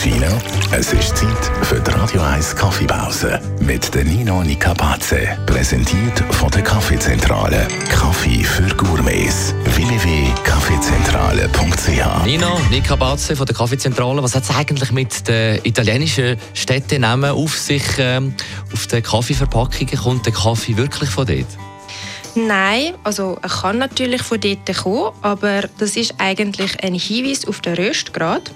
Cappuccino? Es ist Zeit für die Radio 1 Kaffeepause mit der Nino Nicapace. Präsentiert von der Kaffeezentrale. Kaffee für Gourmets. www.kaffeezentrale.ch Nino, Nika Batze von der Kaffeezentrale. Was hat es eigentlich mit den italienischen Städtenamen auf sich? Ähm, auf den Kaffeeverpackungen kommt der Kaffee wirklich von dort? Nein, also er kann natürlich von dort kommen, aber das ist eigentlich ein Hinweis auf den Röstgrad.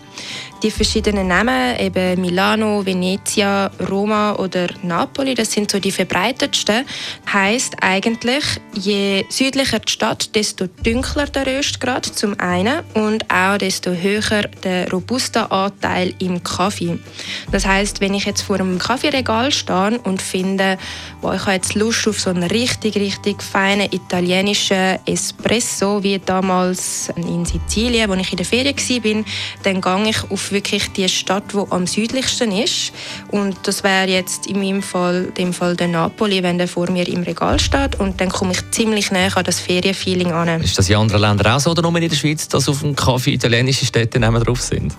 Die verschiedenen Namen, eben Milano, Venezia, Roma oder Napoli, das sind so die verbreitetsten, heißt eigentlich, je südlicher die Stadt, desto dunkler der Röstgrad zum einen und auch desto höher der Robusta-Anteil im Kaffee. Das heißt, wenn ich jetzt vor einem Kaffeeregal stehe und finde, wo ich habe jetzt Lust auf so einen richtig, richtig feinen italienischen Espresso, wie damals in Sizilien, wo ich in der Ferien war, dann gehe ich auf wirklich die Stadt, die am südlichsten ist. Und das wäre jetzt in meinem Fall, dem Fall der Napoli, wenn der vor mir im Regal steht. Und dann komme ich ziemlich näher an das Ferienfeeling an. Ist das in anderen Ländern auch so oder nur in der Schweiz, dass auf dem Kaffee italienische Städtenamen drauf sind?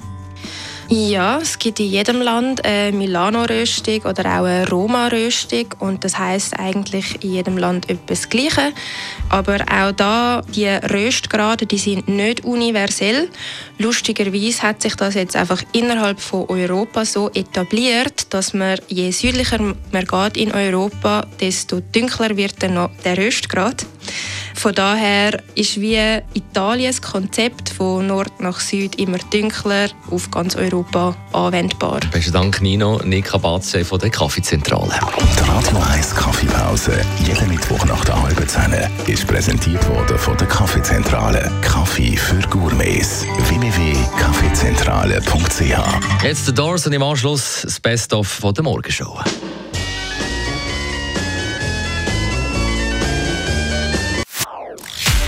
Ja, es gibt in jedem Land eine Milano-Röstung oder auch eine Roma-Röstung und das heißt eigentlich in jedem Land etwas Gleiche. Aber auch da die Röstgrade, die sind nicht universell. Lustigerweise hat sich das jetzt einfach innerhalb von Europa so etabliert, dass man je südlicher man geht in Europa, desto dunkler wird der Röstgrad. Von daher ist wie Italiens Konzept von Nord nach Süd immer dunkler auf ganz Europa anwendbar. Besten Dank, Nino. Nika Batze von der Kaffeezentrale. Die Radio 1 Kaffeepause, jeden Mittwoch nach der halben Zehn, ist präsentiert worden von der Kaffeezentrale. Kaffee für Gourmets. www.kaffeezentrale.ch Jetzt der Doors und im Anschluss das Best-of von der Morgenshow.